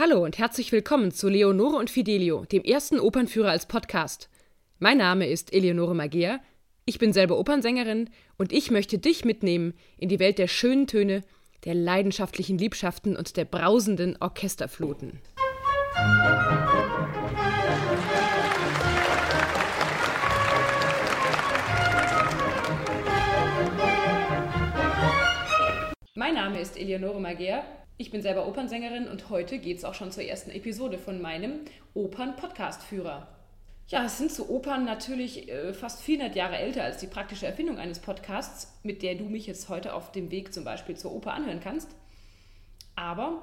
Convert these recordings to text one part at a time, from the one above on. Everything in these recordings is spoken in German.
Hallo und herzlich willkommen zu Leonore und Fidelio, dem ersten Opernführer als Podcast. Mein Name ist Eleonore Magea, ich bin selber Opernsängerin und ich möchte dich mitnehmen in die Welt der schönen Töne, der leidenschaftlichen Liebschaften und der brausenden Orchesterfluten. Mein Name ist Eleonore Magea ich bin selber Opernsängerin und heute geht es auch schon zur ersten Episode von meinem Opern-Podcast-Führer. Ja, es sind so Opern natürlich äh, fast 400 Jahre älter als die praktische Erfindung eines Podcasts, mit der du mich jetzt heute auf dem Weg zum Beispiel zur Oper anhören kannst. Aber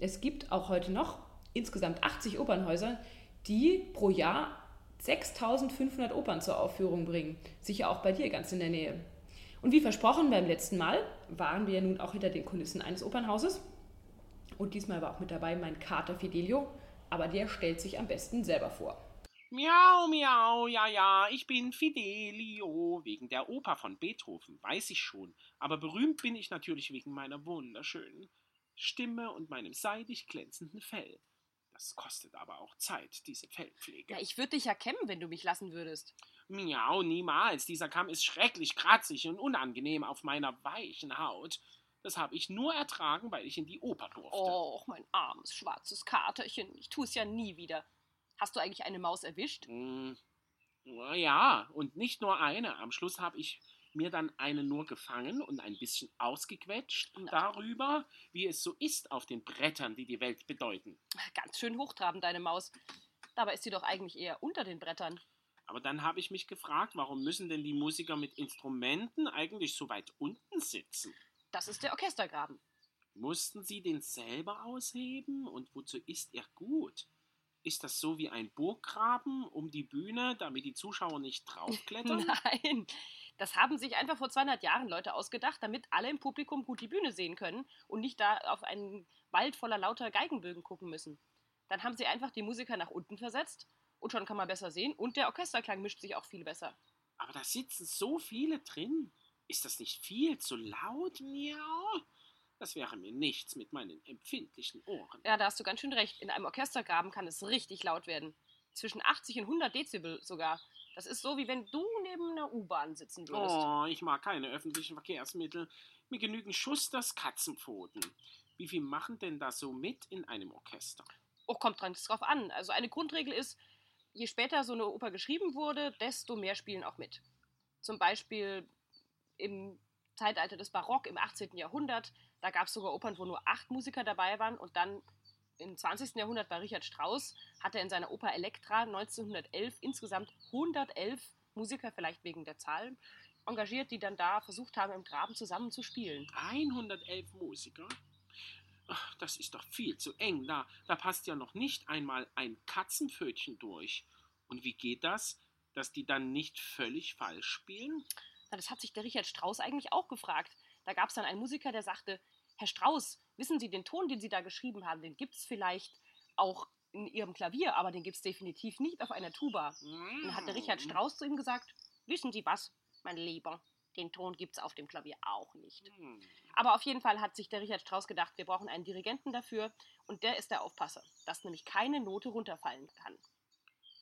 es gibt auch heute noch insgesamt 80 Opernhäuser, die pro Jahr 6500 Opern zur Aufführung bringen. Sicher auch bei dir ganz in der Nähe. Und wie versprochen beim letzten Mal waren wir nun auch hinter den Kulissen eines Opernhauses und diesmal war auch mit dabei mein Kater Fidelio, aber der stellt sich am besten selber vor. Miau, miau, ja, ja, ich bin Fidelio, wegen der Oper von Beethoven, weiß ich schon, aber berühmt bin ich natürlich wegen meiner wunderschönen Stimme und meinem seidig glänzenden Fell. Das kostet aber auch Zeit, diese Fellpflege. Ja, ich würde dich ja kämmen, wenn du mich lassen würdest. Miau, niemals. Dieser Kamm ist schrecklich kratzig und unangenehm auf meiner weichen Haut. Das habe ich nur ertragen, weil ich in die Oper durfte. Och, mein armes schwarzes Katerchen. Ich tue es ja nie wieder. Hast du eigentlich eine Maus erwischt? Mm, ja, und nicht nur eine. Am Schluss habe ich mir dann eine nur gefangen und ein bisschen ausgequetscht Na. darüber, wie es so ist auf den Brettern, die die Welt bedeuten. Ganz schön hochtrabend, deine Maus. Dabei ist sie doch eigentlich eher unter den Brettern. Aber dann habe ich mich gefragt, warum müssen denn die Musiker mit Instrumenten eigentlich so weit unten sitzen? Das ist der Orchestergraben. Mussten Sie den selber ausheben? Und wozu ist er gut? Ist das so wie ein Burggraben um die Bühne, damit die Zuschauer nicht draufklettern? Nein, das haben sich einfach vor 200 Jahren Leute ausgedacht, damit alle im Publikum gut die Bühne sehen können und nicht da auf einen Wald voller lauter Geigenbögen gucken müssen. Dann haben sie einfach die Musiker nach unten versetzt und schon kann man besser sehen und der Orchesterklang mischt sich auch viel besser. Aber da sitzen so viele drin. Ist das nicht viel zu laut? Miau. Das wäre mir nichts mit meinen empfindlichen Ohren. Ja, da hast du ganz schön recht. In einem Orchestergraben kann es richtig laut werden. Zwischen 80 und 100 Dezibel sogar. Das ist so, wie wenn du neben einer U-Bahn sitzen würdest. Oh, ich mag keine öffentlichen Verkehrsmittel. Mir genügen Schusters Katzenpfoten. Wie viel machen denn da so mit in einem Orchester? Oh, kommt dran, drauf an. Also eine Grundregel ist, je später so eine Oper geschrieben wurde, desto mehr spielen auch mit. Zum Beispiel im Zeitalter des Barock im 18. Jahrhundert. Da gab es sogar Opern, wo nur acht Musiker dabei waren. Und dann im 20. Jahrhundert bei Richard Strauss hat er in seiner Oper Elektra 1911 insgesamt 111 Musiker, vielleicht wegen der Zahl, engagiert, die dann da versucht haben, im Graben zusammen zu spielen. 111 Musiker? Ach, das ist doch viel zu eng. Da, da passt ja noch nicht einmal ein Katzenpfötchen durch. Und wie geht das, dass die dann nicht völlig falsch spielen? Das hat sich der Richard Strauss eigentlich auch gefragt. Da gab es dann einen Musiker, der sagte, Herr Strauss, wissen Sie, den Ton, den Sie da geschrieben haben, den gibt es vielleicht auch in Ihrem Klavier, aber den gibt es definitiv nicht auf einer Tuba. Mm. Dann hat der Richard Strauss zu ihm gesagt, wissen Sie was, mein Lieber, den Ton gibt es auf dem Klavier auch nicht. Mm. Aber auf jeden Fall hat sich der Richard Strauss gedacht, wir brauchen einen Dirigenten dafür und der ist der Aufpasser, dass nämlich keine Note runterfallen kann.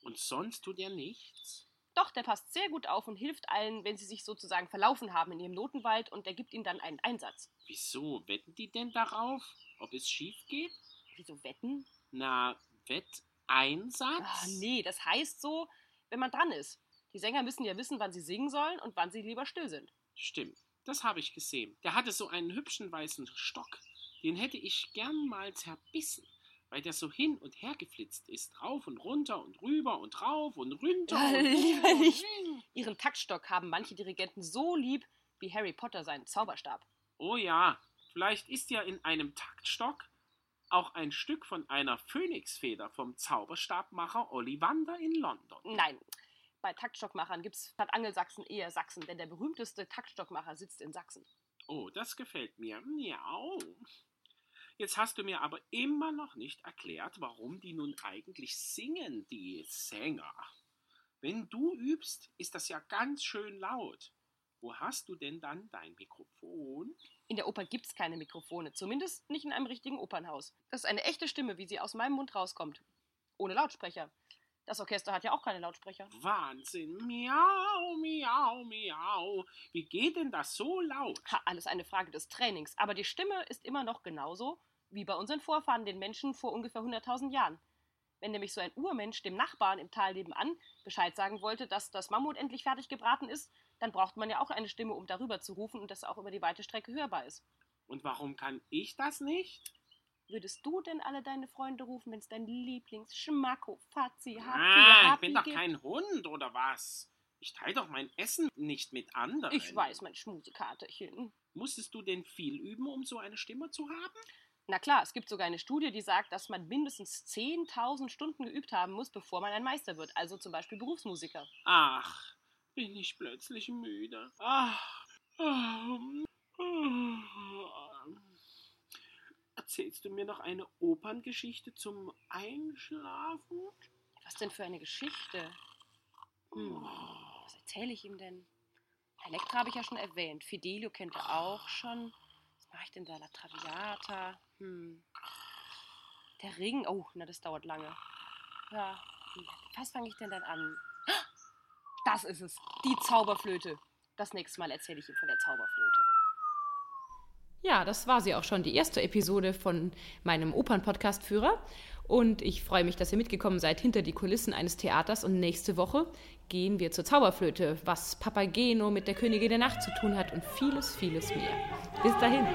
Und sonst tut er nichts? Doch, der passt sehr gut auf und hilft allen, wenn sie sich sozusagen verlaufen haben in ihrem Notenwald und der gibt ihnen dann einen Einsatz. Wieso? Wetten die denn darauf, ob es schief geht? Wieso wetten? Na, Wetteinsatz? Ach, nee, das heißt so, wenn man dran ist. Die Sänger müssen ja wissen, wann sie singen sollen und wann sie lieber still sind. Stimmt, das habe ich gesehen. Der hatte so einen hübschen weißen Stock. Den hätte ich gern mal zerbissen weil der so hin und her geflitzt ist, rauf und runter und rüber und rauf und runter. Ja, und lieber nicht. Ihren Taktstock haben manche Dirigenten so lieb wie Harry Potter seinen Zauberstab. Oh ja, vielleicht ist ja in einem Taktstock auch ein Stück von einer Phönixfeder vom Zauberstabmacher Ollivander in London. Nein, bei Taktstockmachern gibt es statt Angelsachsen eher Sachsen, denn der berühmteste Taktstockmacher sitzt in Sachsen. Oh, das gefällt mir. Miau. Jetzt hast du mir aber immer noch nicht erklärt, warum die nun eigentlich singen, die Sänger. Wenn du übst, ist das ja ganz schön laut. Wo hast du denn dann dein Mikrofon? In der Oper gibt es keine Mikrofone, zumindest nicht in einem richtigen Opernhaus. Das ist eine echte Stimme, wie sie aus meinem Mund rauskommt. Ohne Lautsprecher. Das Orchester hat ja auch keine Lautsprecher. Wahnsinn. Miau, miau, miau. Wie geht denn das so laut? Ha, alles eine Frage des Trainings. Aber die Stimme ist immer noch genauso wie bei unseren Vorfahren, den Menschen vor ungefähr 100.000 Jahren. Wenn nämlich so ein Urmensch dem Nachbarn im Tal nebenan Bescheid sagen wollte, dass das Mammut endlich fertig gebraten ist, dann braucht man ja auch eine Stimme, um darüber zu rufen und das auch über die weite Strecke hörbar ist. Und warum kann ich das nicht? Würdest du denn alle deine Freunde rufen, wenn es dein Lieblings-Schmacko, Fazi, Happy, Ah, ich Happy bin doch gibt? kein Hund, oder was? Ich teile doch mein Essen nicht mit anderen. Ich weiß, mein Schmusekaterchen. Musstest du denn viel üben, um so eine Stimme zu haben? Na klar, es gibt sogar eine Studie, die sagt, dass man mindestens 10.000 Stunden geübt haben muss, bevor man ein Meister wird. Also zum Beispiel Berufsmusiker. Ach, bin ich plötzlich müde. Ach. ähm, Erzählst du mir noch eine Operngeschichte zum Einschlafen? Was denn für eine Geschichte? Hm, was erzähle ich ihm denn? Elektra habe ich ja schon erwähnt. Fidelio kennt er auch schon. Mache ich denn da? La Traviata. Hm. Der Ring. Oh, na, das dauert lange. Ja. Was fange ich denn dann an? Das ist es. Die Zauberflöte. Das nächste Mal erzähle ich ihm von der Zauberflöte. Ja, das war sie auch schon, die erste Episode von meinem Opern-Podcast-Führer. Und ich freue mich, dass ihr mitgekommen seid hinter die Kulissen eines Theaters. Und nächste Woche gehen wir zur Zauberflöte, was Papageno mit der Königin der Nacht zu tun hat und vieles, vieles mehr. Bis dahin.